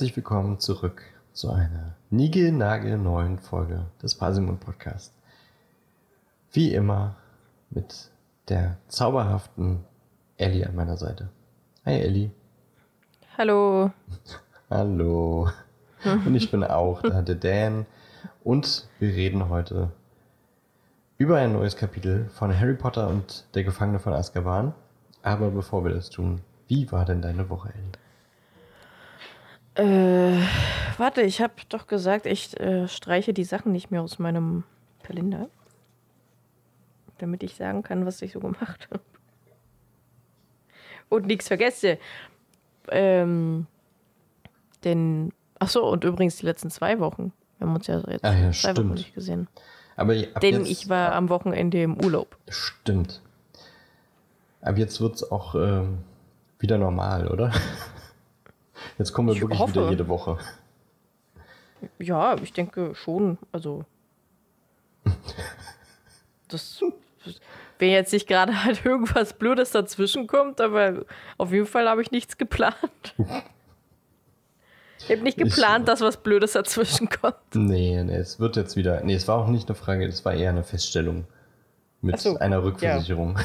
herzlich willkommen zurück zu einer neuen Folge des Parsimon Podcast. Wie immer mit der zauberhaften Ellie an meiner Seite. Hi Ellie. Hallo. Hallo. Und ich bin auch da, der Dan. Und wir reden heute über ein neues Kapitel von Harry Potter und der Gefangene von Azkaban. Aber bevor wir das tun, wie war denn deine Woche, Ellie? Äh, warte, ich habe doch gesagt, ich äh, streiche die Sachen nicht mehr aus meinem Kalender. Damit ich sagen kann, was ich so gemacht habe. Und nichts vergesse. Ähm, denn, ach so, und übrigens die letzten zwei Wochen. Wir haben uns ja jetzt Ah ja, zwei stimmt. Wochen nicht gesehen. Aber ab Denn jetzt, ich war am Wochenende im Urlaub. Stimmt. Aber jetzt wird es auch ähm, wieder normal, oder? Jetzt kommen wir Ich wirklich hoffe. wieder jede Woche. Ja, ich denke schon. Also. Das. Wenn jetzt nicht gerade halt irgendwas Blödes dazwischen kommt, aber auf jeden Fall habe ich nichts geplant. Ich habe nicht Ich- geplant, dass was Blödes dazwischen kommt. Nee, nee, es wird jetzt wieder. Nee, es war auch nicht eine Frage, es war eher eine Feststellung mit so, einer Rückversicherung.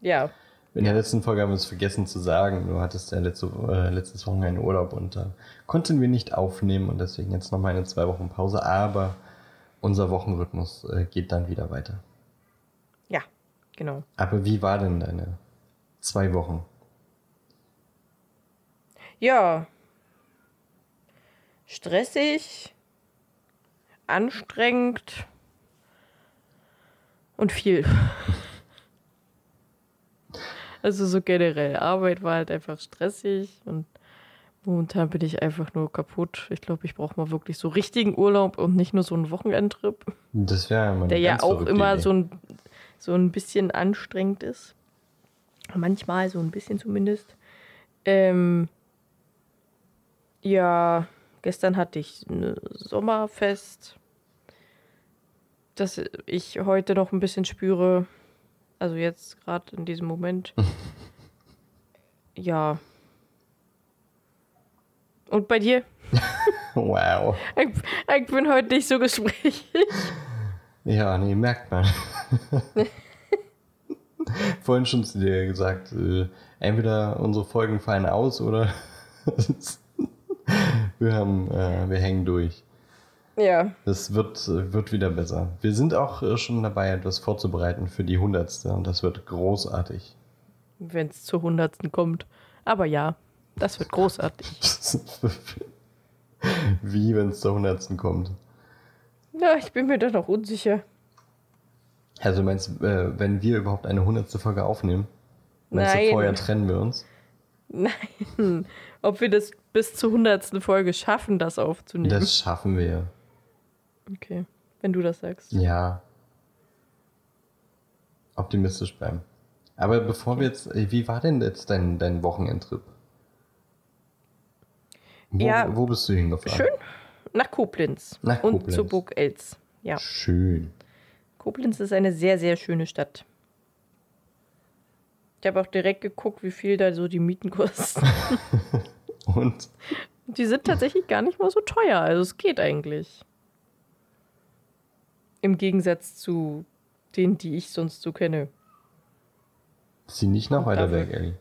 Ja. In der letzten Folge haben wir es vergessen zu sagen. Du hattest ja letzte, äh, letztes Wochenende Urlaub und da konnten wir nicht aufnehmen und deswegen jetzt nochmal eine zwei Wochen Pause. Aber unser Wochenrhythmus äh, geht dann wieder weiter. Ja, genau. Aber wie war denn deine zwei Wochen? Ja. Stressig, anstrengend und viel. Also so generell. Arbeit war halt einfach stressig und momentan bin ich einfach nur kaputt. Ich glaube, ich brauche mal wirklich so richtigen Urlaub und nicht nur so einen Wochenendtrip, Das wäre mal eine der ja auch immer Idee. so ein, so ein bisschen anstrengend ist. Manchmal so ein bisschen zumindest. Ähm, ja, gestern hatte ich ein Sommerfest, das ich heute noch ein bisschen spüre. Also jetzt gerade in diesem Moment. ja. Und bei dir? Wow. Ich, ich bin heute nicht so gesprächig. Ja, nee, merkt man. Vorhin schon zu dir gesagt, äh, entweder unsere Folgen fallen aus oder wir haben, äh, wir hängen durch. Ja. Das wird, wird wieder besser. Wir sind auch äh, schon dabei, etwas vorzubereiten für die hundertste und das wird großartig. Wenn es zur hundertsten kommt. Aber ja, das wird großartig. Wie, wenn es zur hundertsten kommt. Ja, ich bin mir da noch unsicher. Also meinst du, äh, wenn wir überhaupt eine hundertste Folge aufnehmen? Meinst du, Nein. vorher trennen wir uns? Nein. Ob wir das bis zur hundertsten Folge schaffen, das aufzunehmen. Das schaffen wir. Okay, wenn du das sagst. Ja. Optimistisch bleiben. Aber bevor wir jetzt, äh, wie war denn jetzt dein, dein Wochenendtrip? Wo, Ja, wo bist du hingefahren? Schön. Nach Koblenz. Nach Und Koblenz. zu Burg Els. Ja. Schön. Koblenz ist eine sehr, sehr schöne Stadt. Ich habe auch direkt geguckt, wie viel da so die Mieten kosten. Und Die sind tatsächlich gar nicht mal so teuer. Also es geht eigentlich. Im Gegensatz zu denen, die ich sonst so kenne. zieh nicht noch weiter weg, Ellie.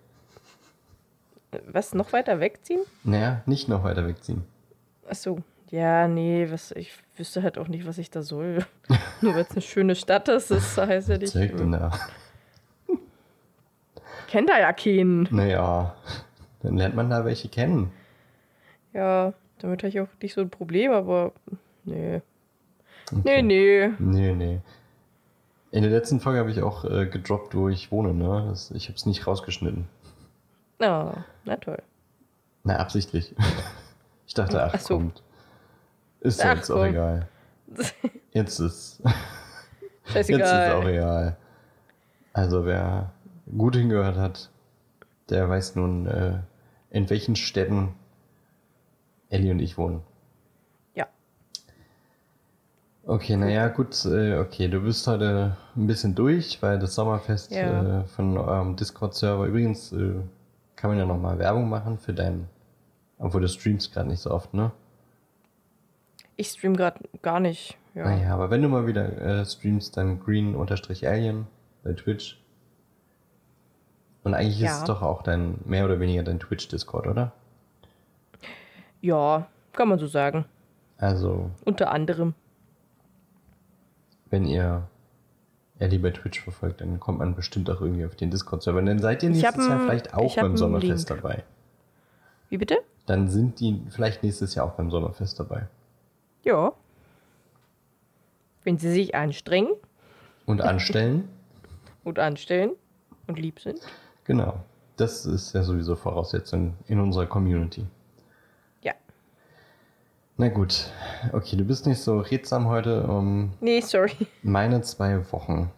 Was, noch weiter wegziehen? Naja, nicht noch weiter wegziehen. Achso. Ja, nee, was, ich wüsste halt auch nicht, was ich da soll. Nur weil es eine schöne Stadt ist, das heißt ja nicht. Zeig denn da. Ich kenn da ja keinen. Naja, dann lernt man da welche kennen. Ja, damit habe ich auch nicht so ein Problem, aber nee. Okay. Nee, nee. Nee, nee. In der letzten Folge habe ich auch äh, gedroppt, wo ich wohne, ne? Das, ich habe es nicht rausgeschnitten. Ah, na toll. Na, absichtlich. Ich dachte, ach, Ach so. kommt. Ist Ach, jetzt auch komm. egal. Jetzt ist, jetzt ist auch egal. Also wer gut hingehört hat, der weiß nun, äh, in welchen Städten Ellie und ich wohnen. Ja. Okay, naja, gut, äh, okay, du bist heute ein bisschen durch, weil das Sommerfest Ja. äh, von eurem Discord-Server, übrigens äh, kann man ja nochmal Werbung machen für deinen Obwohl du streamst gerade nicht so oft, ne? Ich stream gerade gar nicht. Ja. Naja, aber wenn du mal wieder streamst, dann green-alien bei Twitch. Und eigentlich ist Ja. es doch auch dein, mehr oder weniger dein Twitch-Discord, oder? ja, kann man so sagen. Also, Unter anderem. Wenn ihr Ellie bei Twitch verfolgt, dann kommt man bestimmt auch irgendwie auf den Discord-Server. Dann seid ihr nächstes Jahr vielleicht auch beim Sommerfest dabei. Wie bitte? Dann sind die vielleicht nächstes Jahr auch beim Sommerfest dabei. Ja. Wenn sie sich anstrengen Und anstellen, und anstellen und lieb sind. genau. Das ist ja sowieso Voraussetzung in unserer Community. Na gut, okay, du bist nicht so redsam heute. Um Nee, sorry. meine zwei Wochen.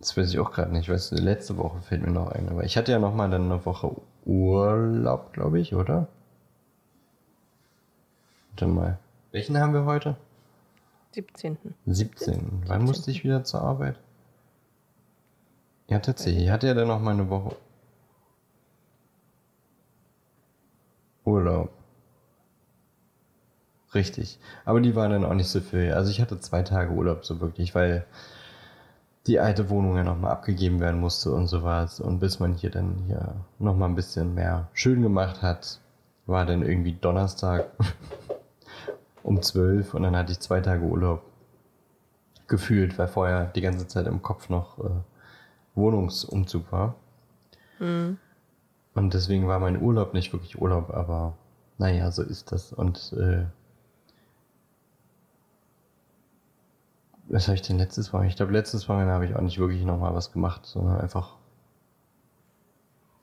Das weiß ich auch gerade nicht. Weißt du, letzte Woche fällt mir noch ein. Aber ich hatte ja noch mal dann eine Woche Urlaub, glaube ich, oder? Warte mal. Welchen haben wir heute? 17. 17. Wann musste ich wieder zur Arbeit? Ja, tatsächlich. Ich hatte ja dann noch mal eine Woche Urlaub. Richtig. Aber die waren dann auch nicht so viel. Also ich hatte zwei Tage Urlaub so wirklich, weil die alte Wohnung ja nochmal abgegeben werden musste und sowas. Und bis man hier dann hier nochmal ein bisschen mehr schön gemacht hat, war dann irgendwie Donnerstag um 12 und dann hatte ich zwei Tage Urlaub gefühlt, weil vorher die ganze Zeit im Kopf noch äh, Wohnungsumzug war. Und deswegen war mein Urlaub nicht wirklich Urlaub, aber naja, so ist das. Und äh, was habe ich denn letztes Mal? Ich glaube, letztes Mal habe ich auch nicht wirklich nochmal was gemacht, sondern einfach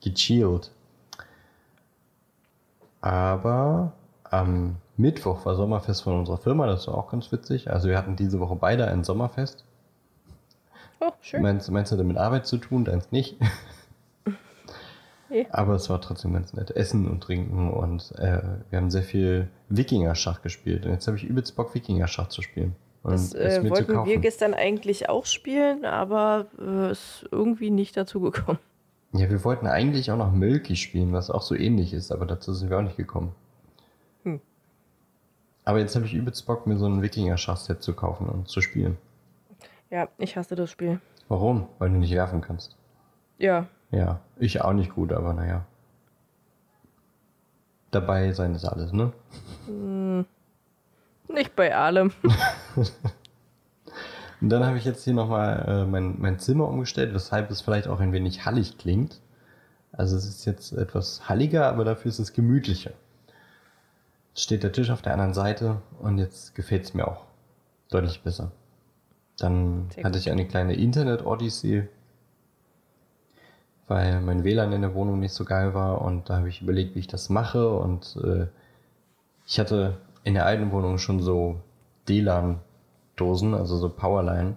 gechillt. Aber am Mittwoch war Sommerfest von unserer Firma, das war auch ganz witzig. Also wir hatten diese Woche beide ein Sommerfest. Oh, schön. Meinst, meinst du damit Arbeit zu tun? Deins nicht. Nee. Aber es war trotzdem ganz nett. Essen und trinken und äh, wir haben sehr viel Wikinger-Schach gespielt. Und jetzt habe ich übelst Bock, Wikinger-Schach zu spielen. Das äh, wollten wir gestern eigentlich auch spielen, aber äh, ist irgendwie nicht dazu gekommen. Ja, wir wollten eigentlich auch noch Milky spielen, was auch so ähnlich ist, aber dazu sind wir auch nicht gekommen. Hm. Aber jetzt habe ich übelst Bock, mir so ein Wikinger-Schachset zu kaufen und zu spielen. Ja, ich hasse das Spiel. Warum? Weil du nicht werfen kannst. Ja, Ja, ich auch nicht gut, aber naja. Dabei sein ist alles, ne? Nicht bei allem. Und dann habe ich jetzt hier nochmal äh, mein, mein Zimmer umgestellt, weshalb es vielleicht auch ein wenig hallig klingt. Also es ist jetzt etwas halliger, aber dafür ist es gemütlicher. Jetzt steht der Tisch auf der anderen Seite und jetzt gefällt es mir auch deutlich besser. Dann hatte ich eine kleine Internet-Odyssee, weil mein WLAN in der Wohnung nicht so geil war und da habe ich überlegt, wie ich das mache und äh, ich hatte in der alten Wohnung schon so DLAN-Dosen, also so Powerline,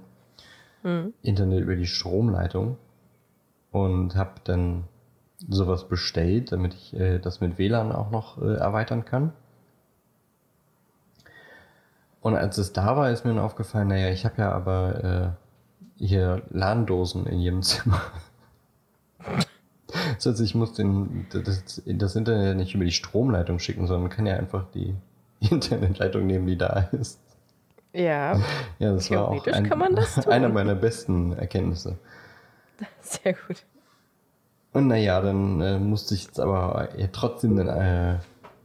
Hm. Internet über die Stromleitung und habe dann sowas bestellt, damit ich äh, das mit WLAN auch noch äh, erweitern kann. Und als es da war, ist mir dann aufgefallen, naja, ich habe ja aber äh, hier LAN-Dosen in jedem Zimmer. Das heißt, ich muss den, das, das Internet ja nicht über die Stromleitung schicken, sondern kann ja einfach die Internetleitung nehmen, die da ist. Ja, Ja, das war auch ein, kann man das tun. einer meiner besten Erkenntnisse. sehr gut. Und naja, dann äh, musste ich jetzt aber äh, trotzdem den äh,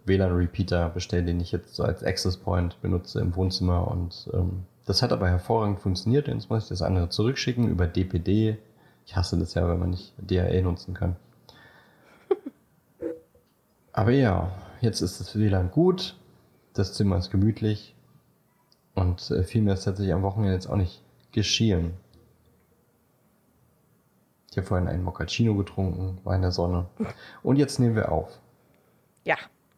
WLAN-Repeater bestellen, den ich jetzt so als Access Point benutze im Wohnzimmer. Und ähm, das hat aber hervorragend funktioniert. Jetzt muss ich das andere zurückschicken über DPD. Ich hasse das ja, wenn man nicht DHL nutzen kann. aber ja, jetzt ist das WLAN gut. Das Zimmer ist gemütlich. Und äh, viel mehr ist tatsächlich am Wochenende jetzt auch nicht geschehen. Ich habe vorhin einen Moccacino getrunken, war in der Sonne. Und jetzt nehmen wir auf. Ja,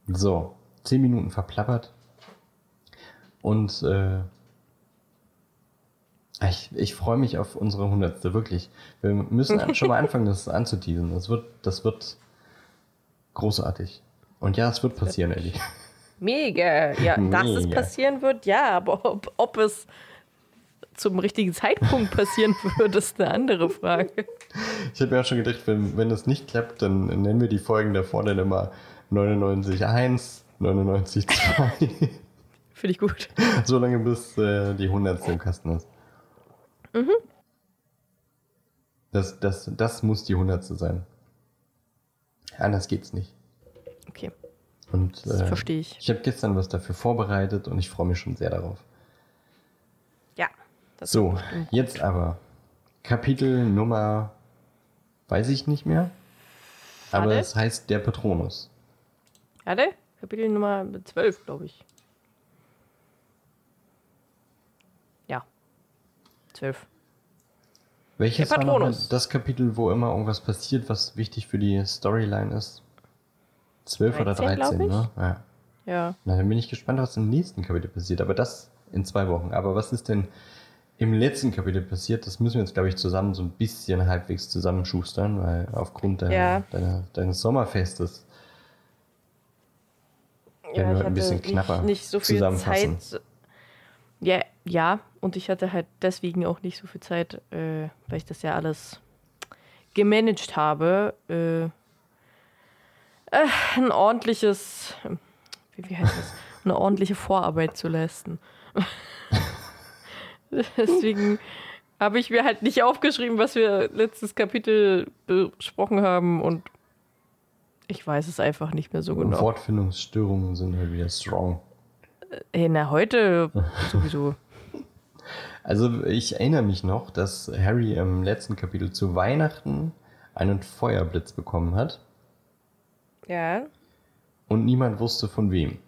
So, zehn Minuten verplappert. Und äh, ich, ich freue mich auf unsere hundertste, wirklich. Wir müssen schon mal anfangen, das anzuteasen. Das wird, das wird großartig. Und ja, es wird passieren, Ellie. Mega. Ja, dass es Mega. passieren wird, ja, aber ob, ob es zum richtigen Zeitpunkt passieren wird, ist eine andere Frage. Ich habe mir auch schon gedacht, wenn, wenn das nicht klappt, dann nennen wir die Folgen davor dann immer 99.1, 99.2. Finde ich gut. so lange bis äh, die 100. im Kasten ist. Mhm. Das, das, das muss die 100. sein. Anders geht's nicht. Okay. Und, Das äh, verstehe ich. Ich habe gestern was dafür vorbereitet und ich freue mich schon sehr darauf. Ja. Das So, jetzt aber Kapitel Nummer, weiß ich nicht mehr, aber Warte. es heißt der Patronus. Warte, Kapitel Nummer 12, glaube ich. Ja. 12. Welches Der war Patronus. das Kapitel, wo immer irgendwas passiert, was wichtig für die Storyline ist? 12 oder 13, glaub 13, ich. ne? Ja. Ja. Na, dann bin ich gespannt, was im nächsten Kapitel passiert, aber das in zwei Wochen. Aber was ist denn im letzten Kapitel passiert? Das müssen wir jetzt, glaube ich, zusammen so ein bisschen halbwegs zusammenschustern, weil aufgrund deiner, Ja. deiner, deines Sommerfestes Ja, Werden wir ich ein bisschen hatte knapper nicht, nicht so viel zusammenfassen. Zeit. Ja, ja, und ich hatte halt deswegen auch nicht so viel Zeit, äh, weil ich das ja alles gemanagt habe, äh, äh, ein ordentliches, wie, wie heißt das, eine ordentliche Vorarbeit zu leisten. deswegen habe ich mir halt nicht aufgeschrieben, was wir letztes Kapitel besprochen haben und ich weiß es einfach nicht mehr so genau. Wortfindungsstörungen sind halt wieder strong. Hey, na, heute sowieso. Also ich erinnere mich noch, dass Harry im letzten Kapitel zu Weihnachten einen Feuerblitz bekommen hat Ja. und niemand wusste von wem.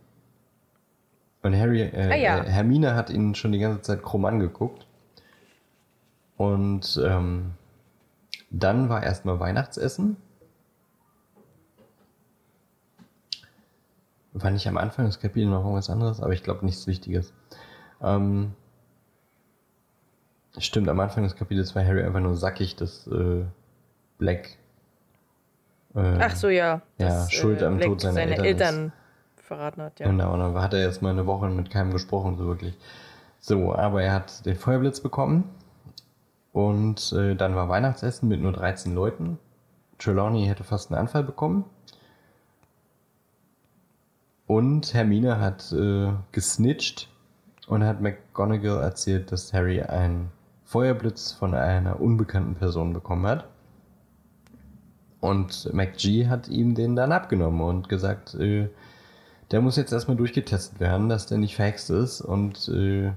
Und Harry, äh, Ah, ja. äh, Hermine hat ihn schon die ganze Zeit krumm angeguckt. Und ähm, dann war erstmal Weihnachtsessen. War nicht am Anfang des Kapitels noch irgendwas anderes, aber ich glaube nichts Wichtiges. Ähm, stimmt, am Anfang des Kapitels war Harry einfach nur sackig, dass äh, Black äh, Ach so, ja. Ja, Schuld am Black Tod seiner seine Eltern Eltern, verraten hat, ja. Genau, und dann hat er jetzt mal eine Woche mit keinem gesprochen, so wirklich. So, aber er hat den Feuerblitz bekommen. Und äh, dann war Weihnachtsessen mit nur 13 Leuten. Trelawney hätte fast einen Anfall bekommen. Und Hermine hat äh, gesnitcht und hat McGonagall erzählt, dass Harry einen Feuerblitz von einer unbekannten Person bekommen hat. Und McG hat ihm den dann abgenommen und gesagt, äh, der muss jetzt erstmal durchgetestet werden, dass der nicht verhext ist und äh,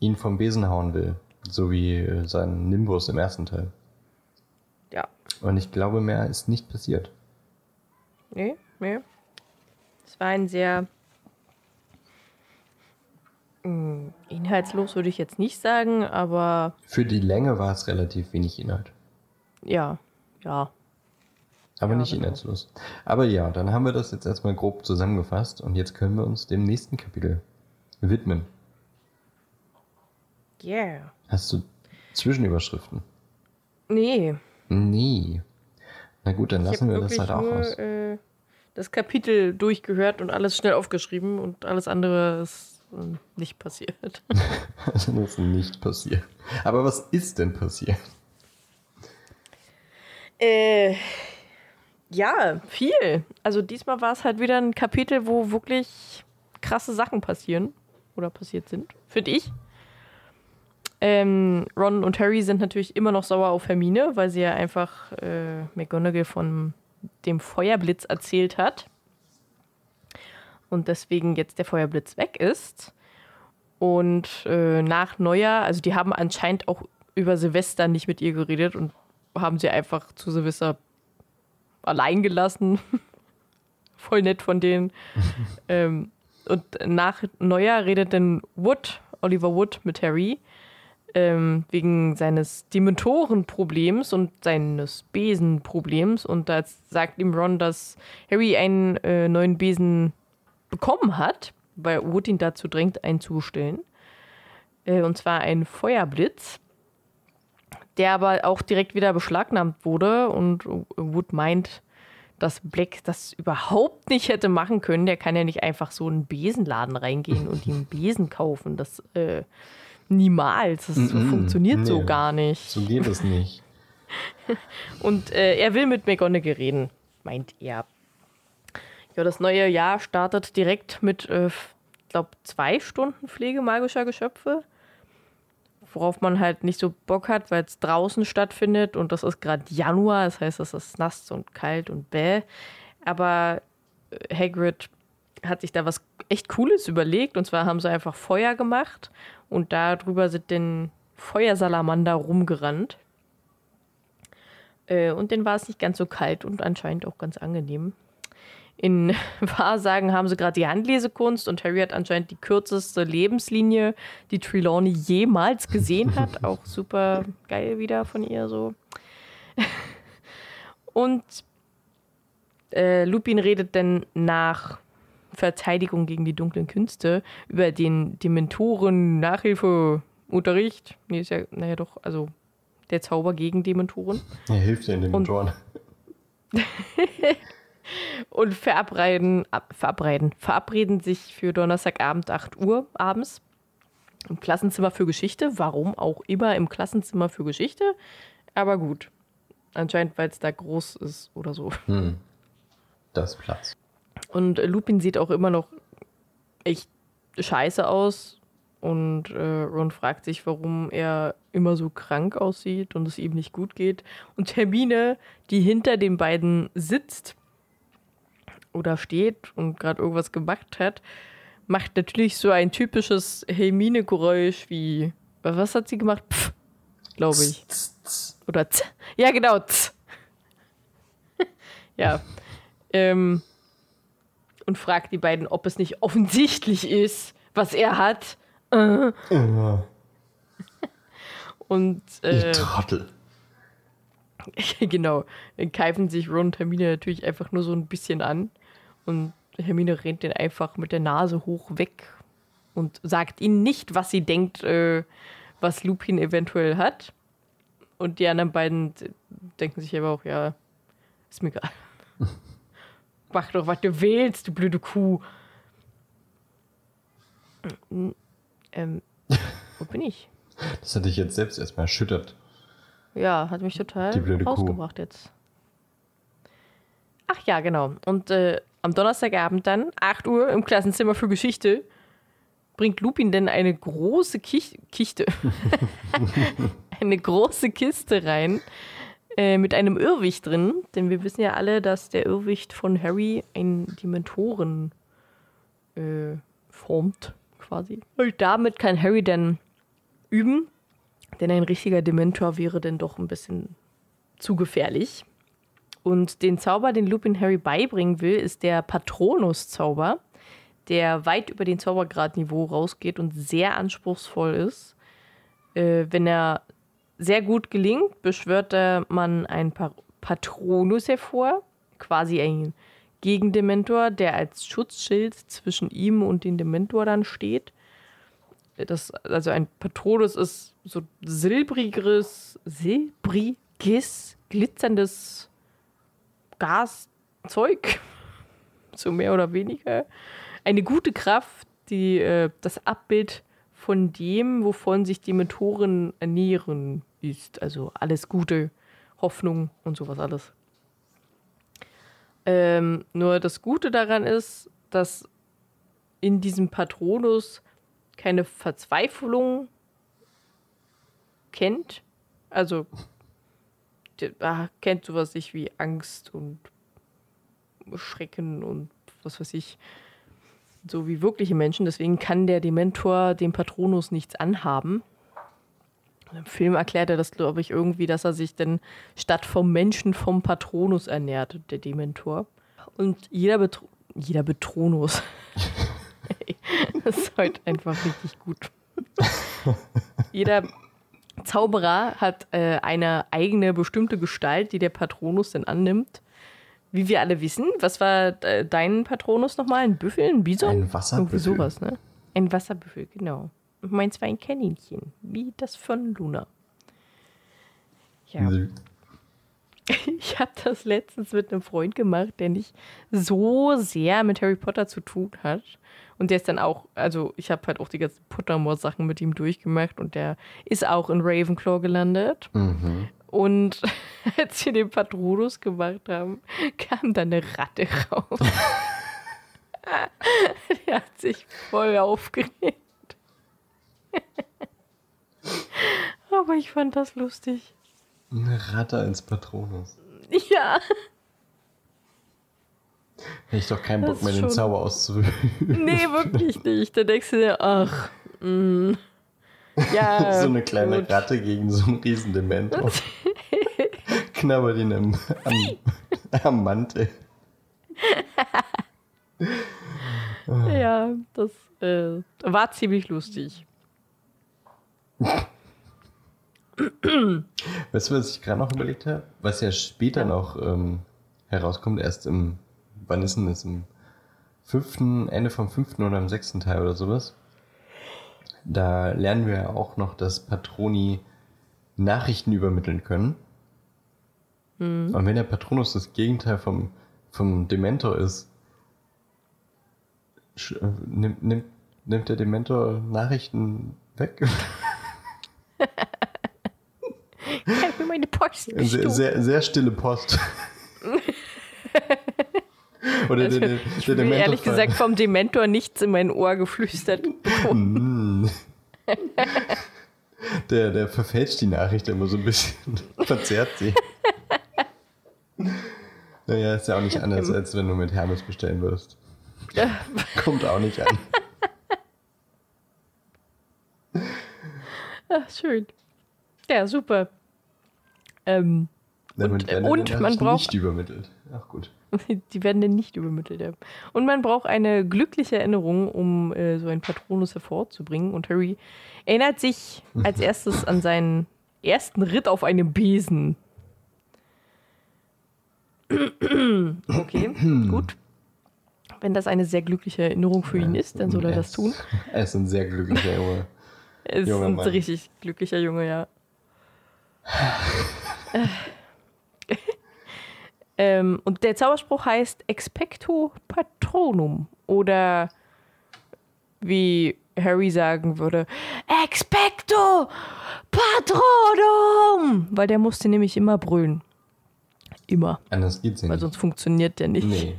ihn vom Besen hauen will. So wie äh, sein Nimbus im ersten Teil. Ja. Und ich glaube, mehr ist nicht passiert. Nee, nee. Es war ein sehr mh, inhaltslos, würde ich jetzt nicht sagen, aber Für die Länge war es relativ wenig Inhalt. ja, ja. Aber Ja, nicht genau. inhaltslos. Aber ja, dann haben wir das jetzt erstmal grob zusammengefasst und jetzt können wir uns dem nächsten Kapitel widmen. Yeah. Hast du Zwischenüberschriften? Nee. Nee. Na gut, dann lassen wir das halt auch nur, aus. Äh, das Kapitel durchgehört und alles schnell aufgeschrieben und alles andere ist äh, nicht passiert. Das ist nicht passiert. Aber was ist denn passiert? Äh, ja, viel. Also diesmal war es halt wieder ein Kapitel, wo wirklich krasse Sachen passieren oder passiert sind, finde ich. Ähm, Ron und Harry sind natürlich immer noch sauer auf Hermine, weil sie ja einfach äh, McGonagall von dem Feuerblitz erzählt hat. Und deswegen jetzt der Feuerblitz weg ist. Und äh, nach Neujahr, also die haben anscheinend auch über Silvester nicht mit ihr geredet und haben sie einfach zu Silvester allein gelassen. Voll nett von denen. ähm, und nach Neujahr redet dann Wood, Oliver Wood, mit Harry ähm, wegen seines Dementorenproblems und seines Besenproblems. Und da sagt ihm Ron, dass Harry einen äh, neuen Besen bekommen hat, weil Wood ihn dazu drängt, einen zu stellen. Äh, und zwar ein Feuerblitz, der aber auch direkt wieder beschlagnahmt wurde. Und Wood meint, dass Black das überhaupt nicht hätte machen können. Der kann ja nicht einfach so in einen Besenladen reingehen und ihm einen Besen kaufen. Das äh, niemals. Das so Mm-mm. funktioniert so Nee. gar nicht. So geht es nicht. Und äh, er will mit McGonagall reden, meint er. Ja, das neue Jahr startet direkt mit, äh, ich glaube, zwei Stunden Pflege magischer Geschöpfe. Worauf man halt nicht so Bock hat, weil es draußen stattfindet und das ist gerade Januar, das heißt, es ist nass und kalt und bäh. Aber äh, Hagrid hat sich da was echt Cooles überlegt und zwar haben sie einfach Feuer gemacht und darüber sind den Feuersalamander rumgerannt. Äh, und den war es nicht ganz so kalt und anscheinend auch ganz angenehm. In Wahrsagen haben sie gerade die Handlesekunst und Harry hat anscheinend die kürzeste Lebenslinie, die Trelawney jemals gesehen hat. Auch super geil wieder von ihr so. Und äh, Lupin redet dann nach Verteidigung gegen die dunklen Künste über den Dementoren Nachhilfeunterricht. Nee, ist ja, naja doch, also der Zauber gegen Dementoren. Er hilft den Dementoren. Und verabreden, ab, verabreden, verabreden sich für Donnerstagabend 8 Uhr abends im Klassenzimmer für Geschichte. Warum auch immer im Klassenzimmer für Geschichte. Aber gut. Anscheinend, weil es da groß ist oder so. Hm. Das Platz. Und Lupin sieht auch immer noch echt scheiße aus. Und äh, Ron fragt sich, warum er immer so krank aussieht und es ihm nicht gut geht. Und Hermine, die hinter den beiden sitzt oder steht und gerade irgendwas gemacht hat, macht natürlich so ein typisches Hermine-Geräusch wie. Was hat sie gemacht? Pff, glaube ich. Oder z. Ja, genau. Z. ja. Ähm, und fragt die beiden, ob es nicht offensichtlich ist, was er hat. Äh. Und äh, Ich Trottel. genau, dann keifen sich Ron und Hermine natürlich einfach nur so ein bisschen an und Hermine rennt den einfach mit der Nase hoch weg und sagt ihnen nicht, was sie denkt, äh, was Lupin eventuell hat. Und die anderen beiden denken sich aber auch, ja, ist mir egal. Mach doch, was du willst, du blöde Kuh. Ähm, wo bin ich? Das hat dich jetzt selbst erstmal erschüttert. Ja, hat mich total Die blöde Kuh. rausgebracht jetzt. Ach ja, genau. Und äh, am Donnerstagabend dann, 8 Uhr im Klassenzimmer für Geschichte, bringt Lupin denn eine große Kich Kichte. eine große Kiste rein äh, mit einem Irrwicht drin. Denn wir wissen ja alle, dass der Irrwicht von Harry einen Dementoren äh, formt, quasi. Und damit kann Harry dann üben, denn ein richtiger Dementor wäre dann doch ein bisschen zu gefährlich. Und den Zauber, den Lupin Harry beibringen will, ist der Patronus-Zauber, der weit über den Zaubergradniveau rausgeht und sehr anspruchsvoll ist. Äh, wenn er sehr gut gelingt, beschwört man einen pa Patronus hervor, quasi ein Gegendementor, der als Schutzschild zwischen ihm und dem Dementor dann steht. Das, also ein Patronus ist so silbriges, silbriges, glitzerndes Gaszeug, so mehr oder weniger. Eine gute Kraft, die äh, das Abbild von dem, wovon sich die Mentoren ernähren, ist. Also alles Gute, Hoffnung und sowas alles. Ähm, nur das Gute daran ist, dass in diesem Patronus keine Verzweiflung kennt. Also kennt sowas nicht wie Angst und Schrecken und was weiß ich. So wie wirkliche Menschen. Deswegen kann der Dementor dem Patronus nichts anhaben. Im Film erklärt er das, glaube ich, irgendwie, dass er sich denn statt vom Menschen vom Patronus ernährt, der Dementor. Und jeder, Betro jeder Betronus. das ist heute einfach richtig gut. jeder Zauberer hat äh, eine eigene bestimmte Gestalt, die der Patronus dann annimmt. Wie wir alle wissen, was war äh, dein Patronus nochmal? Ein Büffel, ein Bison? Ein Wasserbüffel. Irgendwie sowas, ne? Ein Wasserbüffel, genau. Und meins war ein Kaninchen, wie das von Luna. Ja. Ich habe das letztens mit einem Freund gemacht, der nicht so sehr mit Harry Potter zu tun hat. Und der ist dann auch, also ich habe halt auch die ganzen Pottermore-Sachen mit ihm durchgemacht und der ist auch in Ravenclaw gelandet. Mhm. Und als wir den Patronus gemacht haben, kam da eine Ratte raus. Der hat sich voll aufgeregt. Aber ich fand das lustig. Eine Ratte ins Patronus. Ja. Hätte ich doch keinen Bock mehr, den Zauber auszuüben. Nee, wirklich nicht. Da denkst du dir, ach, mm, ja. so eine kleine gut. Ratte gegen so einen riesen Dementor. Knabbert ihn am, am, am Mantel. Ja, das äh, war ziemlich lustig. Weißt du, was ich gerade noch überlegt habe? Was ja später noch ähm, herauskommt, erst im, wann ist denn das? Im fünften, Ende vom fünften oder im sechsten Teil oder sowas. Da lernen wir ja auch noch, dass Patroni Nachrichten übermitteln können. Und wenn der Patronus das Gegenteil vom, vom Dementor ist, äh, nimmt, nimmt, nimmt der Dementor Nachrichten weg? Ich habe mir meine Post Sehr, gestohlen. sehr, sehr stille Post. Oder der, der, der Ich mir Dementor ehrlich fall- gesagt vom Dementor nichts in mein Ohr geflüstert bekommen. Mm. Der, der verfälscht die Nachricht immer so ein bisschen, verzerrt sie. Naja, ist ja auch nicht anders, als wenn du mit Hermes bestellen wirst. Kommt auch nicht an. Ach, schön. Ja, super. Ähm, Und- werden und man braucht- nicht übermittelt. Ach gut. die werden dann nicht übermittelt. Ja. Und man braucht eine glückliche Erinnerung, um äh, so einen Patronus hervorzubringen. Und Harry erinnert sich als erstes an seinen ersten Ritt auf einem Besen. Okay, gut. Wenn das eine sehr glückliche Erinnerung für ihn ist, dann soll er das tun. Er ist ein sehr glücklicher Junge. Er ist Junger ein Mann. richtig glücklicher Junge, ja. Ähm, und der Zauberspruch heißt Expecto Patronum. Oder wie Harry sagen würde, Expecto Patronum! Weil der musste nämlich immer brüllen. Immer. Anders geht's ja Weil nicht. sonst funktioniert der nicht. Nee.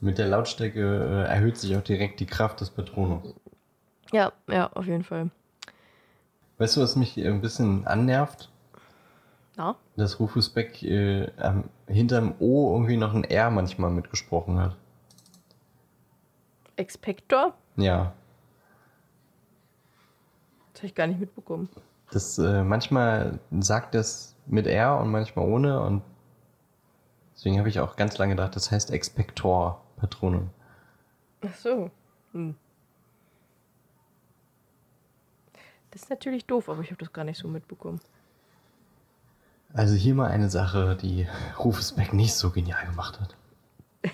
Mit der Lautstärke äh, erhöht sich auch direkt die Kraft des Patronus. Ja, ja, auf jeden Fall. Weißt du, was mich ein bisschen annervt? Ja. Dass Rufus Beck äh, am, hinterm O irgendwie noch ein R manchmal mitgesprochen hat. Expector? Ja. Das habe ich gar nicht mitbekommen. Das äh, manchmal sagt das mit R und manchmal ohne und deswegen habe ich auch ganz lange gedacht, das heißt Expector Patronum. Ach so. Hm. Das ist natürlich doof, aber ich habe das gar nicht so mitbekommen. Also hier mal eine Sache, die Rufus Beck nicht so genial gemacht hat.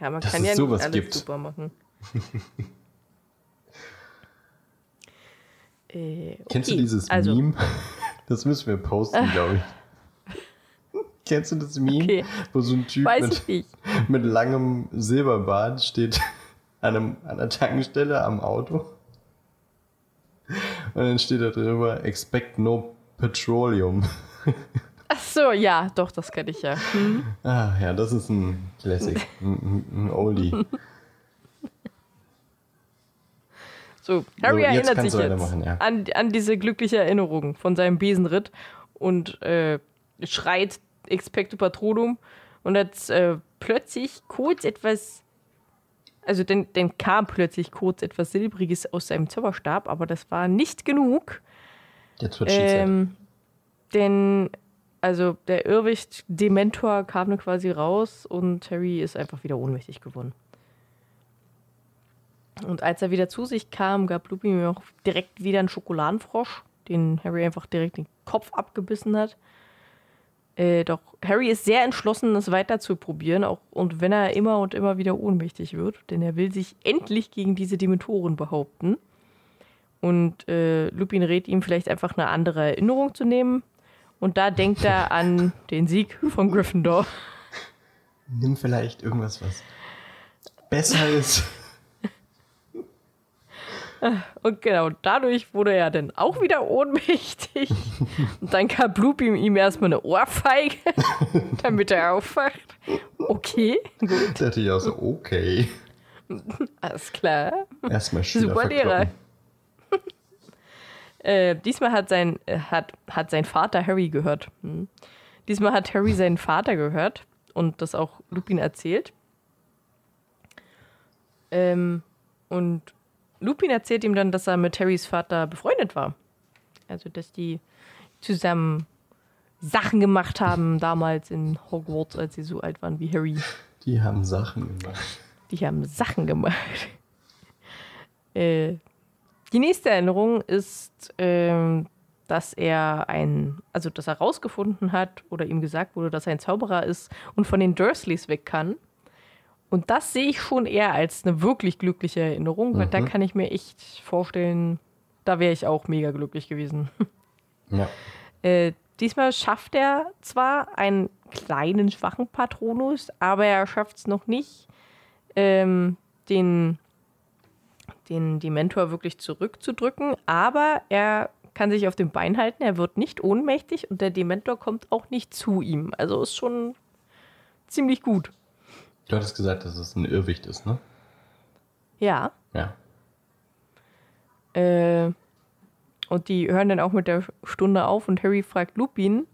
Ja, man Dass kann ja nicht sowas alles gibt. super machen. äh, Kennst du okay, dieses also, Meme? Das müssen wir posten, glaube ich. Kennst du das Meme, Okay. wo so ein Typ mit, nicht. mit langem Silberbart steht an, einem, an der Tankstelle am Auto? Und dann steht da drüber, expect no petroleum. Ach so, ja, doch, das kenne ich ja. Hm. Ah, ja, das ist ein Classic, ein, ein Oldie. So, Harry So, erinnert sich jetzt weitermachen, ja. an, an diese glückliche Erinnerung von seinem Besenritt und äh, schreit Expecto Patronum und hat äh, plötzlich kurz etwas, also dann, dann kam plötzlich kurz etwas Silbriges aus seinem Zauberstab, aber das war nicht genug, Jetzt wird ähm, denn also der Irrwicht Dementor kam dann quasi raus und Harry ist einfach wieder ohnmächtig geworden. Und als er wieder zu sich kam, gab Lupin ihm auch direkt wieder einen Schokoladenfrosch, den Harry einfach direkt den Kopf abgebissen hat. Äh, doch Harry ist sehr entschlossen, das weiter zu probieren, auch und wenn er immer und immer wieder ohnmächtig wird, denn er will sich endlich gegen diese Dementoren behaupten. Und äh, Lupin rät ihm vielleicht einfach eine andere Erinnerung zu nehmen. Und da denkt er an den Sieg von Gryffindor. Nimm vielleicht irgendwas, was besser ist. Und genau dadurch wurde er dann auch wieder ohnmächtig. Und dann gab Lupin ihm erstmal eine Ohrfeige, damit er aufwacht. Okay, gut. Da dachte ich auch so, okay. Alles klar. Erstmal Schüler Super Lehrer. Äh, diesmal hat sein, äh, hat, hat sein Vater Harry gehört. Hm. Diesmal hat Harry seinen Vater gehört und das auch Lupin erzählt. Ähm, und Lupin erzählt ihm dann, dass er mit Harrys Vater befreundet war. Also, dass die zusammen Sachen gemacht haben damals in Hogwarts, als sie so alt waren wie Harry. Die haben Sachen gemacht. Die haben Sachen gemacht. äh, die nächste Erinnerung ist, ähm, dass er ein, also dass er rausgefunden hat oder ihm gesagt wurde, dass er ein Zauberer ist und von den Dursleys weg kann. Und das sehe ich schon eher als eine wirklich glückliche Erinnerung, weil da Mhm. kann ich mir echt vorstellen, da wäre ich auch mega glücklich gewesen. Ja. Äh, diesmal schafft er zwar einen kleinen, schwachen Patronus, aber er schafft es noch nicht, ähm, den, den Dementor wirklich zurückzudrücken. Aber er kann sich auf dem Bein halten, er wird nicht ohnmächtig und der Dementor kommt auch nicht zu ihm. Also ist schon ziemlich gut. Du hattest gesagt, dass es ein Irrwicht ist, ne? Ja. Ja. Äh, und die hören dann auch mit der Stunde auf und Harry fragt Lupin,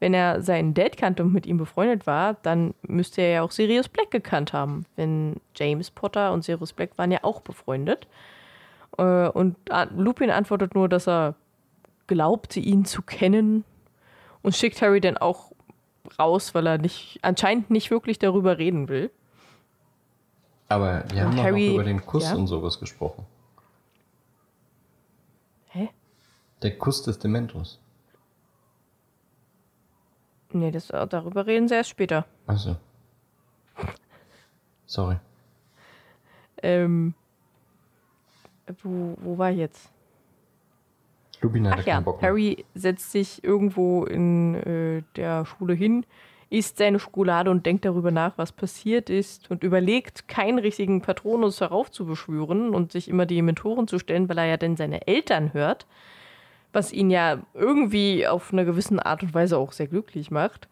wenn er seinen Dad kannte und mit ihm befreundet war, dann müsste er ja auch Sirius Black gekannt haben. Wenn James Potter und Sirius Black waren ja auch befreundet. Äh, und Lupin antwortet nur, dass er glaubte, ihn zu kennen und schickt Harry dann auch raus, weil er nicht, anscheinend nicht wirklich darüber reden will. Aber wir haben Harry- noch über den Kuss ja? und sowas gesprochen. Hä? Der Kuss des Dementors. Nee, das, darüber reden sie erst später. Achso. Sorry. Ähm, wo, wo war ich jetzt? Lupin hatte Ach ja, keinen Bock mehr. Harry setzt sich irgendwo in äh, der Schule hin, isst seine Schokolade und denkt darüber nach, was passiert ist und überlegt, keinen richtigen Patronus heraufzubeschwören und sich immer die Mentoren zu stellen, weil er ja dann seine Eltern hört, was ihn ja irgendwie auf eine gewisse Art und Weise auch sehr glücklich macht.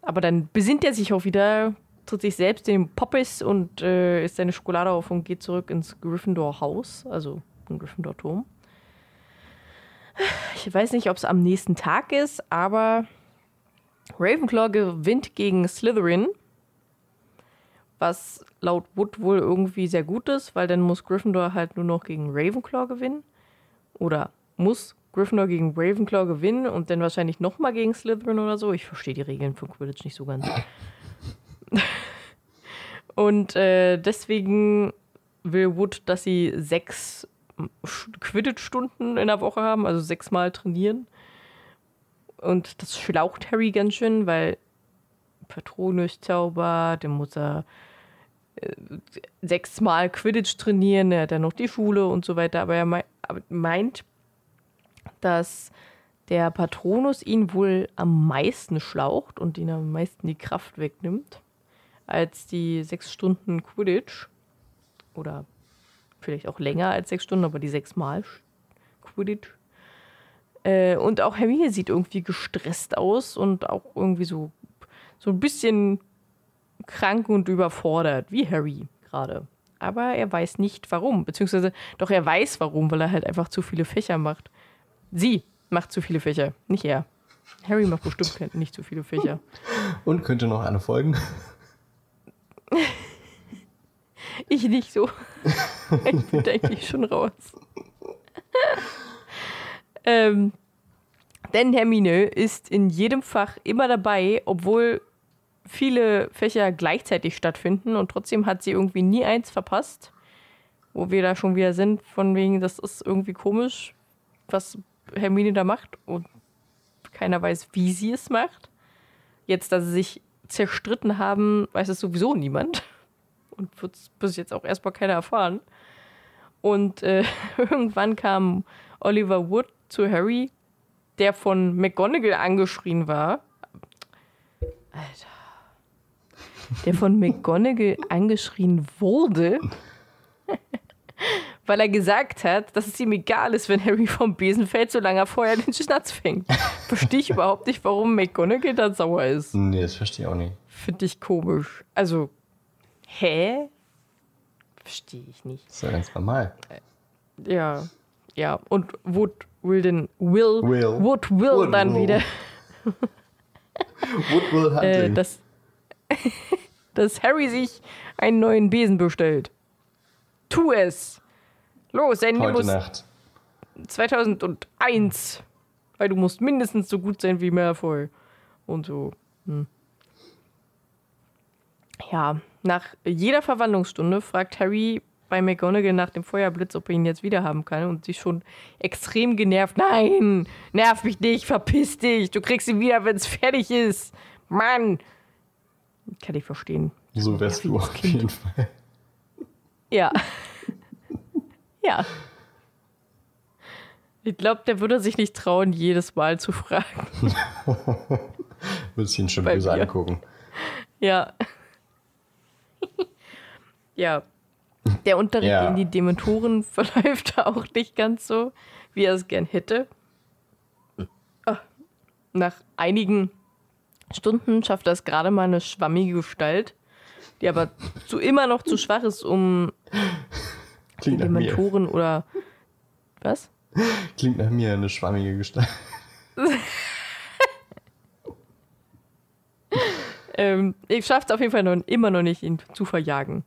Aber dann besinnt er sich auch wieder, tritt sich selbst in den Poppes und äh, isst seine Schokolade auf und geht zurück ins Gryffindor-Haus, also im Gryffindor-Turm. Ich weiß nicht, ob es am nächsten Tag ist, aber Ravenclaw gewinnt gegen Slytherin, was laut Wood wohl irgendwie sehr gut ist, weil dann muss Gryffindor halt nur noch gegen Ravenclaw gewinnen. Oder muss Gryffindor gegen Ravenclaw gewinnen und dann wahrscheinlich nochmal gegen Slytherin oder so. Ich verstehe die Regeln von Quidditch nicht so ganz. und äh, deswegen will Wood, dass sie sechs Quidditch-Stunden in der Woche haben, also sechsmal trainieren. Und das schlaucht Harry ganz schön, weil Patronus-Zauber, dann muss er äh, sechsmal Quidditch trainieren, er hat dann noch die Schule und so weiter. Aber er mei meint, dass der Patronus ihn wohl am meisten schlaucht und ihn am meisten die Kraft wegnimmt, als die sechs Stunden Quidditch. Oder vielleicht auch länger als sechs Stunden, aber die sechsmal Quidditch. Äh, und auch Hermine sieht irgendwie gestresst aus und auch irgendwie so, so ein bisschen krank und überfordert, wie Harry gerade. Aber er weiß nicht warum, beziehungsweise doch er weiß warum, weil er halt einfach zu viele Fächer macht. Sie macht zu viele Fächer, nicht er. Harry macht bestimmt nicht zu viele Fächer. Und könnte noch eine folgen. Ich nicht so. ich bin eigentlich schon raus. ähm, denn Hermine ist in jedem Fach immer dabei, obwohl viele Fächer gleichzeitig stattfinden und trotzdem hat sie irgendwie nie eins verpasst. Wo wir da schon wieder sind, von wegen, das ist irgendwie komisch, was Hermine da macht und keiner weiß, wie sie es macht. Jetzt, dass sie sich zerstritten haben, weiß es sowieso niemand und wird es bis jetzt auch erstmal keiner erfahren. Und äh, irgendwann kam Oliver Wood zu Harry, der von McGonagall angeschrien war. Alter. Der von McGonagall angeschrien wurde, weil er gesagt hat, dass es ihm egal ist, wenn Harry vom Besen fällt, solange er vorher den Schnatz fängt. Verstehe ich überhaupt nicht, warum McGonagall dann sauer ist. Nee, das verstehe ich auch nicht. Finde ich komisch. Also, hä? Verstehe ich nicht. Das ist ja ganz normal. Ja, ja. Und Wood will den Will, Will. Wood will Wood dann will. wieder, Wood will äh, hunting. dass, dass Harry sich einen neuen Besen bestellt. Tu es! Los, ein Heute Nacht. 2001. Weil du musst mindestens so gut sein wie Malfoy. Und so. Hm. Ja, nach jeder Verwandlungsstunde fragt Harry bei McGonagall nach dem Feuerblitz, ob er ihn jetzt wieder haben kann. Und sie schon extrem genervt. Nein, nerv mich nicht, verpiss dich. Du kriegst ihn wieder, wenn es fertig ist. Mann. Kann ich verstehen. So wärst du auf jeden Fall. Ja. ja. Ich glaube, der würde sich nicht trauen, jedes Mal zu fragen. Würdest ihn schon Bei böse mir. angucken. Ja. ja. Der Unterricht Ja. in die Dementoren verläuft auch nicht ganz so, wie er es gern hätte. Ah. Nach einigen Stunden schafft er es gerade mal eine schwammige Gestalt, die aber zu immer noch zu schwach ist, um Klingt nach mir. Dementoren oder was? Klingt nach mir eine schwammige Gestalt. Ähm, ich schaffe es auf jeden Fall noch, immer noch nicht, ihn zu verjagen.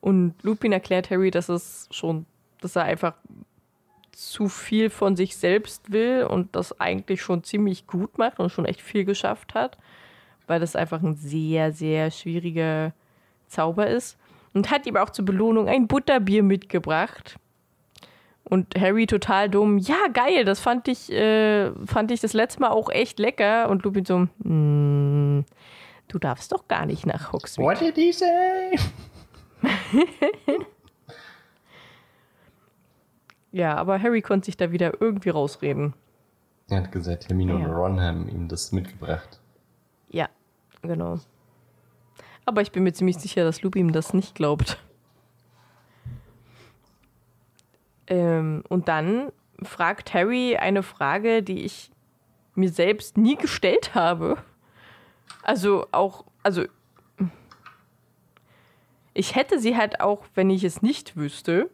Und Lupin erklärt Harry, dass es schon, dass er einfach zu viel von sich selbst will und das eigentlich schon ziemlich gut macht und schon echt viel geschafft hat, weil das einfach ein sehr, sehr schwieriger Zauber ist. Und hat ihm auch zur Belohnung ein Butterbier mitgebracht. Und Harry total dumm, ja, geil, das fand ich, äh, fand ich das letzte Mal auch echt lecker. Und Lupin so, "Mm, du darfst doch gar nicht nach Hogsmeade. What did he say? Ja, aber Harry konnte sich da wieder irgendwie rausreden. Er hat gesagt, Hermine und Ja. Ron haben ihm das mitgebracht. Ja, genau. Aber ich bin mir ziemlich sicher, dass Lupin ihm das nicht glaubt. Ähm, und dann fragt Harry eine Frage, die ich mir selbst nie gestellt habe. Also auch, also ich hätte sie halt auch, wenn ich es nicht wüsste,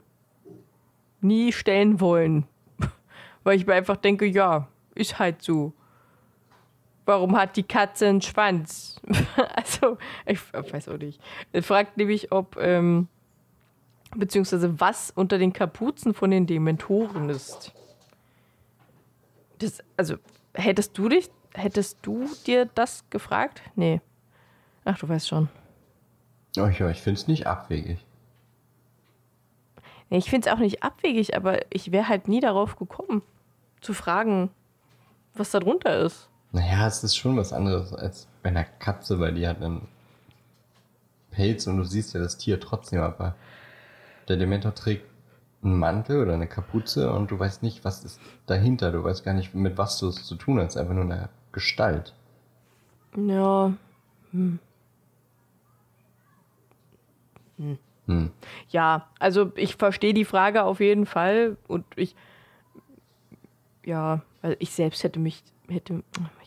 nie stellen wollen. Weil ich mir einfach denke, ja, ist halt so. Warum hat die Katze einen Schwanz? also, ich weiß auch nicht. Er fragt nämlich, ob, ähm, beziehungsweise was unter den Kapuzen von den Dementoren ist. Das, also, hättest du dich, hättest du dir das gefragt? Nee. Ach, du weißt schon. Oh, ja, ich finde es nicht abwegig. Nee, ich finde es auch nicht abwegig, aber ich wäre halt nie darauf gekommen, zu fragen, was da drunter ist. Naja, es ist schon was anderes als bei einer Katze, weil die hat einen Pelz und du siehst ja das Tier trotzdem, aber der Dementor trägt einen Mantel oder eine Kapuze und du weißt nicht, was ist dahinter. Du weißt gar nicht, mit was du es zu tun hast. Einfach nur eine Gestalt. Ja, Hm. Ja, also ich verstehe die Frage auf jeden Fall und ich, ja, weil ich selbst hätte mich, hätte,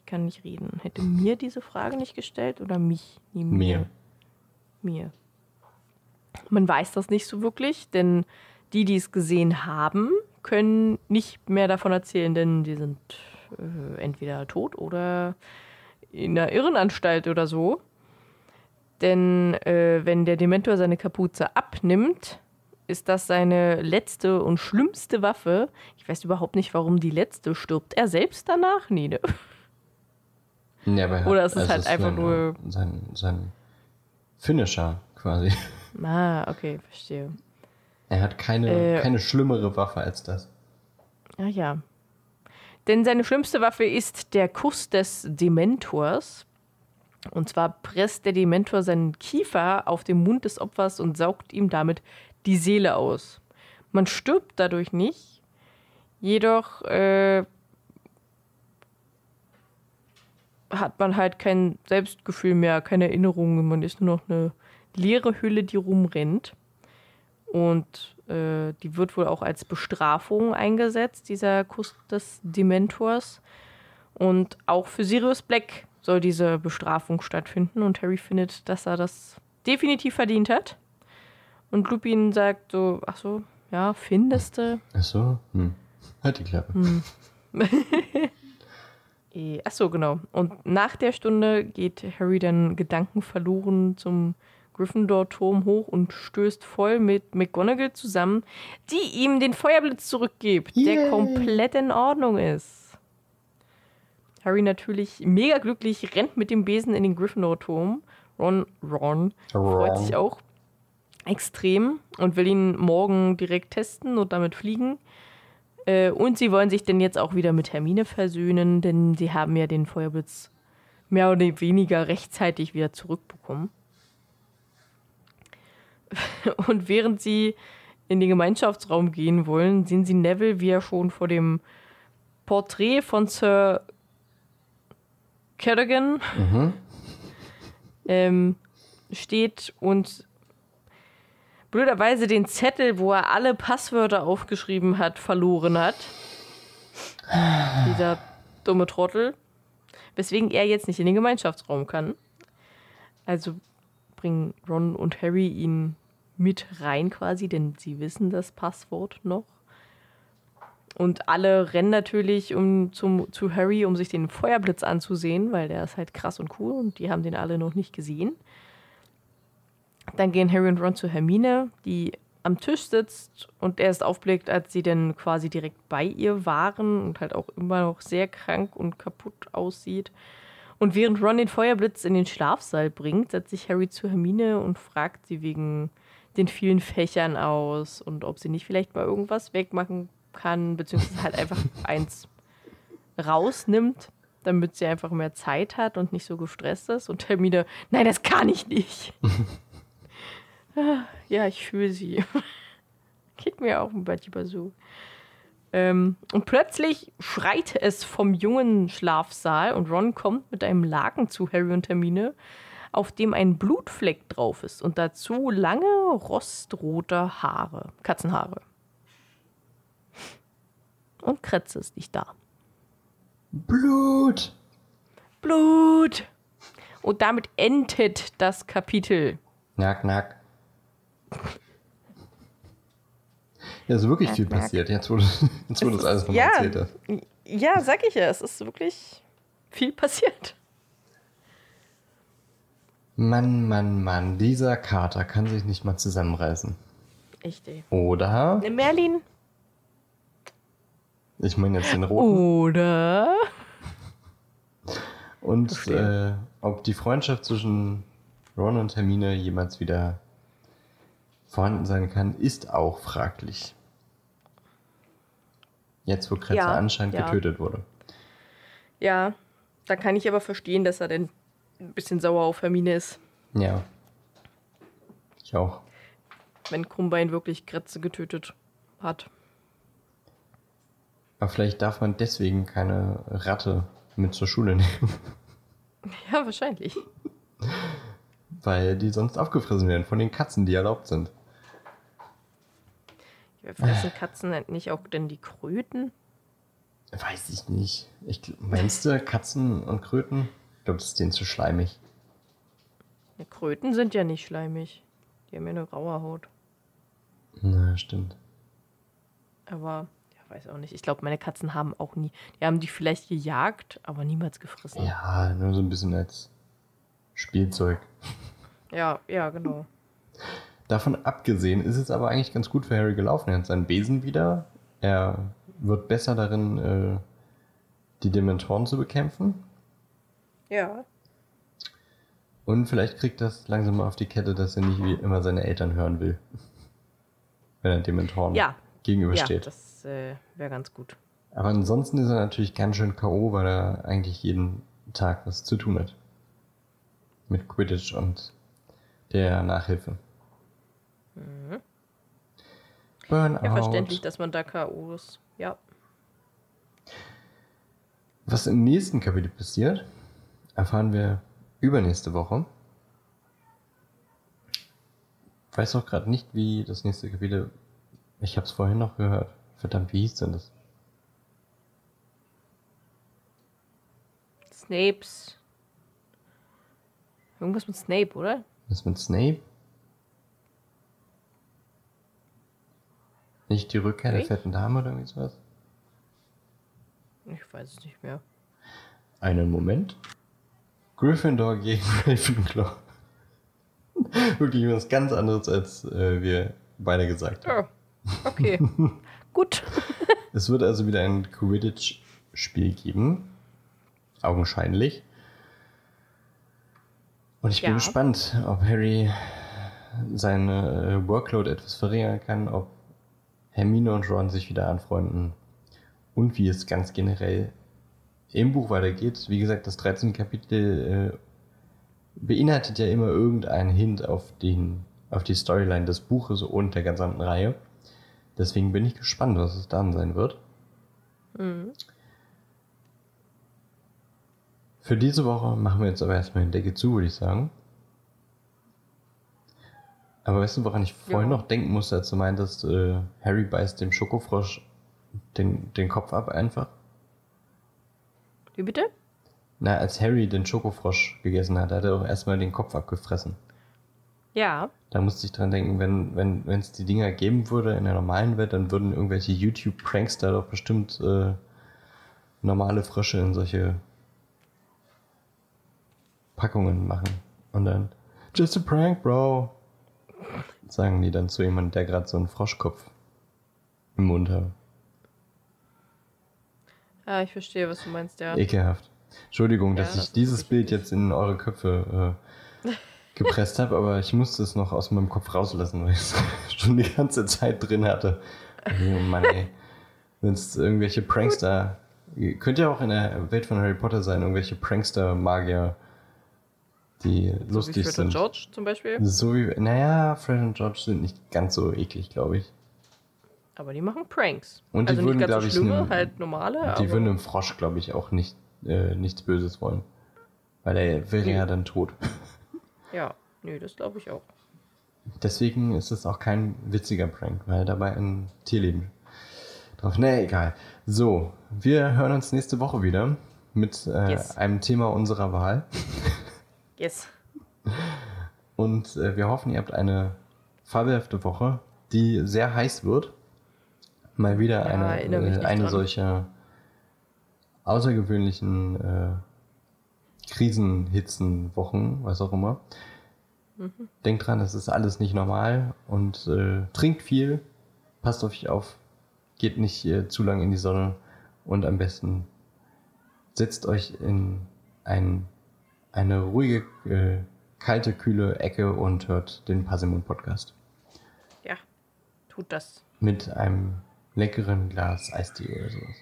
kann nicht reden, hätte mir diese Frage nicht gestellt oder mich? Nee, Mir. Mir. Man weiß das nicht so wirklich, denn die, die es gesehen haben, können nicht mehr davon erzählen, denn die sind äh, entweder tot oder in einer Irrenanstalt oder so. Denn äh, wenn der Dementor seine Kapuze abnimmt, ist das seine letzte und schlimmste Waffe. Ich weiß überhaupt nicht, warum die letzte stirbt. Er selbst danach? Nee, ne? Ja, aber er Oder hat- ist es halt einfach sein, nur- Sein, sein Finisher quasi. Ah, okay, verstehe. Er hat keine, Äh. keine schlimmere Waffe als das. Ah ja. Denn seine schlimmste Waffe ist der Kuss des Dementors. Und zwar presst der Dementor seinen Kiefer auf den Mund des Opfers und saugt ihm damit die Seele aus. Man stirbt dadurch nicht, jedoch äh, hat man halt kein Selbstgefühl mehr, keine Erinnerungen. Man ist nur noch eine leere Hülle, die rumrennt. Und äh, die wird wohl auch als Bestrafung eingesetzt, dieser Kuss des Dementors. Und auch für Sirius Black soll diese Bestrafung stattfinden. Und Harry findet, dass er das definitiv verdient hat. Und Lupin sagt so, ach so, ja, findest du? Ach so, hm. Halt die Klappe. Hm. Eh, ach so, genau. Und nach der Stunde geht Harry dann gedankenverloren zum Gryffindor-Turm hoch und stößt voll mit McGonagall zusammen, die ihm den Feuerblitz zurückgibt, Yay. der komplett in Ordnung ist. Harry natürlich mega glücklich, rennt mit dem Besen in den Gryffindor-Turm. Ron, Ron freut sich auch extrem und will ihn morgen direkt testen und damit fliegen. Äh, und sie wollen sich denn jetzt auch wieder mit Hermine versöhnen, denn sie haben ja den Feuerblitz mehr oder weniger rechtzeitig wieder zurückbekommen. Und während sie in den Gemeinschaftsraum gehen wollen, sehen sie Neville, wie er schon vor dem Porträt von Sir Cadogan Mhm. ähm, steht und blöderweise den Zettel, wo er alle Passwörter aufgeschrieben hat, verloren hat. Dieser dumme Trottel. Weswegen er jetzt nicht in den Gemeinschaftsraum kann. Also bringen Ron und Harry ihn mit rein quasi, denn sie wissen das Passwort noch. Und alle rennen natürlich um, zum, zu Harry, um sich den Feuerblitz anzusehen, weil der ist halt krass und cool und die haben den alle noch nicht gesehen. Dann gehen Harry und Ron zu Hermine, die am Tisch sitzt und erst aufblickt, als sie dann quasi direkt bei ihr waren und halt auch immer noch sehr krank und kaputt aussieht. Und während Ron den Feuerblitz in den Schlafsaal bringt, setzt sich Harry zu Hermine und fragt sie wegen den vielen Fächern aus und ob sie nicht vielleicht mal irgendwas wegmachen kann, beziehungsweise halt einfach eins rausnimmt, damit sie einfach mehr Zeit hat und nicht so gestresst ist. Und Hermine, nein, das kann ich nicht. Ah, ja, ich fühle sie. Geht mir auch ein bisschen so. Ähm, und plötzlich schreit es vom jungen Schlafsaal und Ron kommt mit einem Laken zu Harry und Hermine, auf dem ein Blutfleck drauf ist und dazu lange rostrote Haare, Katzenhaare. Und Kretze ist nicht da. Blut! Blut! Und damit endet das Kapitel. Knack, knack. Ja, ist wirklich viel passiert, jetzt wo, du- jetzt, wo du das alles nochmal ja, erzählt hast. ja, sag ich ja, es ist wirklich viel passiert. Mann, Mann, Mann, dieser Kater kann sich nicht mal zusammenreißen. Echt, ey. Oder? Ne, Merlin? Ich meine jetzt den roten. Oder? Und äh, ob die Freundschaft zwischen Ron und Hermine jemals wieder vorhanden sein kann, ist auch fraglich. Jetzt, wo Kretzer Ja, anscheinend ja. getötet wurde. Ja, da kann ich aber verstehen, dass er denn ein bisschen sauer auf Hermine ist, Ja. Ich auch. wenn Krummbein wirklich Kretze getötet hat. Aber vielleicht darf man deswegen keine Ratte mit zur Schule nehmen, Ja, wahrscheinlich. weil die sonst aufgefressen werden von den Katzen, die erlaubt sind. Ja, Fressen Katzen nicht auch denn die Kröten? Weiß ich nicht. Ich, meinst du Katzen und Kröten? Ich glaube, das ist denen zu schleimig. Ja, Kröten sind ja nicht schleimig. Die haben ja eine graue Haut. Na, stimmt. Aber, ja, weiß auch nicht. Ich glaube, meine Katzen haben auch nie. Die haben die vielleicht gejagt, aber niemals gefressen. Ja, nur so ein bisschen als Spielzeug. ja, ja genau. Davon abgesehen ist es aber eigentlich ganz gut für Harry gelaufen. Er hat seinen Besen wieder. Er wird besser darin, äh, die Dementoren zu bekämpfen. Ja. Und vielleicht kriegt das langsam mal auf die Kette, dass er nicht wie immer seine Eltern hören will. Wenn er Dementoren Ja. Ja, gegenübersteht. das äh, wäre ganz gut. aber ansonsten ist er natürlich ganz schön K.O., weil er eigentlich jeden Tag was zu tun hat. Mit Quidditch und der Nachhilfe. Burnout. Mhm. Ja, verständlich, dass man da K.O. ist. Ja. Was im nächsten Kapitel passiert, erfahren wir übernächste Woche. Ich weiß auch gerade nicht, wie das nächste Kapitel Ich hab's vorhin noch gehört. Verdammt, wie hieß denn das? Snapes. Irgendwas mit Snape, oder? Was mit Snape? Nicht die Rückkehr der Nicht? fetten Dame oder irgendwie sowas? Ich weiß es nicht mehr. Einen Moment. Gryffindor gegen Ravenclaw. Wirklich was ganz anderes, als äh, wir beide gesagt haben. Ja. Okay. Gut. Es wird also wieder ein Quidditch-Spiel geben. Augenscheinlich. Und ich bin Ja. gespannt, ob Harry seine äh, Workload etwas verringern kann, ob Hermine und Ron sich wieder anfreunden und wie es ganz generell im Buch weitergeht. Wie gesagt, das 13. Kapitel äh, beinhaltet ja immer irgendeinen Hint auf, den, auf die Storyline des Buches und der gesamten Reihe. Deswegen bin ich gespannt, was es dann sein wird. Mhm. Für diese Woche machen wir jetzt aber erstmal den Deckel zu, würde ich sagen. Aber weißt du, woran ich vorhin Ja. noch denken musste, als du meintest, äh, Harry beißt dem Schokofrosch den, den Kopf ab einfach? Wie bitte? Na, als Harry den Schokofrosch gegessen hat, hat er auch erstmal den Kopf abgefressen. Ja. Da musste ich dran denken, wenn wenn wenn, es die Dinger geben würde in der normalen Welt, dann würden irgendwelche YouTube-Prankster doch bestimmt äh, normale Frösche in solche Packungen machen. Und dann, just a prank, bro. Sagen die dann zu jemandem, der gerade so einen Froschkopf im Mund hat. Ja, ich verstehe, was du meinst, ja. Ekelhaft. Entschuldigung, Ja, dass das ich dieses Bild jetzt in eure Köpfe äh, gepresst habe, aber ich musste es noch aus meinem Kopf rauslassen, weil ich es schon die ganze Zeit drin hatte. Oh Mann, ey. Wenn es irgendwelche Prankster, könnte ja auch in der Welt von Harry Potter sein, irgendwelche Prankster-Magier, die So wie lustig Fred sind. und George zum Beispiel. So wie, naja, Fred und George sind nicht ganz so eklig, glaube ich. Aber die machen Pranks. Und die also würden, nicht glaub ganz ich, so schlimme, einen- halt normale. Die würden einem Frosch, glaube ich, auch nicht, äh, nichts Böses wollen. Weil er wäre Nee. ja dann tot. Ja, nö, das glaube ich auch. Deswegen ist es auch kein witziger Prank, weil dabei ein Tierleben drauf. Nee, egal. So, wir hören uns nächste Woche wieder mit äh, Yes. einem Thema unserer Wahl. Yes. Und äh, wir hoffen, ihr habt eine fabelhafte Woche, die sehr heiß wird. Mal wieder Ja, eine, äh, eine dran. solcher außergewöhnlichen äh, Krisenhitzen-Wochen, was auch immer. Mhm. Denkt dran, das ist alles nicht normal und äh, trinkt viel, passt auf euch auf, geht nicht äh, zu lang in die Sonne und am besten setzt euch in ein, eine ruhige, äh, kalte, kühle Ecke und hört den Passimon Podcast Ja, tut das. mit einem leckeren Glas Eistee oder sowas.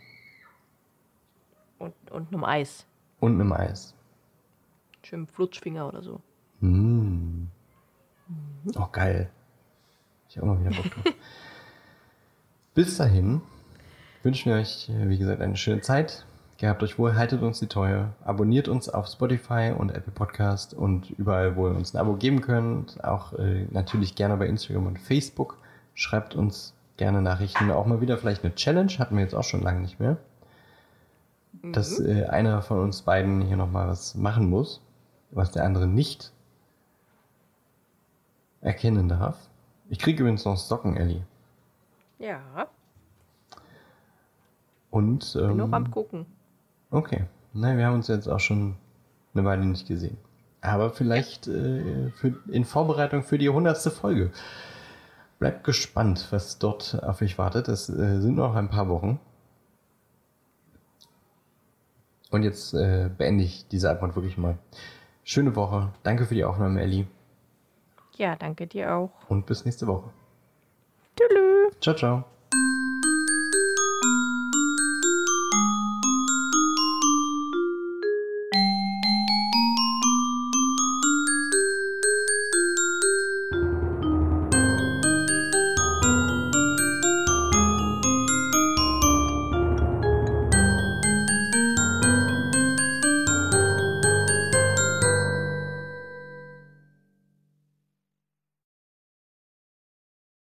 Und, und einem Eis. Und einem Eis. Schön Flutschfinger oder so. Mm. Oh, geil. Ich habe mal wieder Bock drauf. Bis dahin wünschen wir euch, äh, wie gesagt, eine schöne Zeit. Gehabt euch wohl, haltet uns die Treue, abonniert uns auf Spotify und Apple Podcast und überall, wo ihr uns ein Abo geben könnt. Auch äh, natürlich gerne bei Instagram und Facebook. Schreibt uns gerne Nachrichten. Auch mal wieder vielleicht eine Challenge, hatten wir jetzt auch schon lange nicht mehr. Dass Mhm. äh, einer von uns beiden hier nochmal was machen muss, was der andere nicht erkennen darf. Ich kriege übrigens noch Socken, Ellie. Ja, Und, bin noch am ähm, gucken. Okay. Nein, wir haben uns jetzt auch schon eine Weile nicht gesehen. Aber vielleicht äh, für, in Vorbereitung für die hundertste Folge. Bleibt gespannt, was dort auf euch wartet. Es äh, sind noch ein paar Wochen. Und jetzt äh, beende ich diese Antwort wirklich mal. Schöne Woche. Danke für die Aufnahme, Ellie. Ja, danke dir auch. Und bis nächste Woche. Tschüss. Ciao, ciao.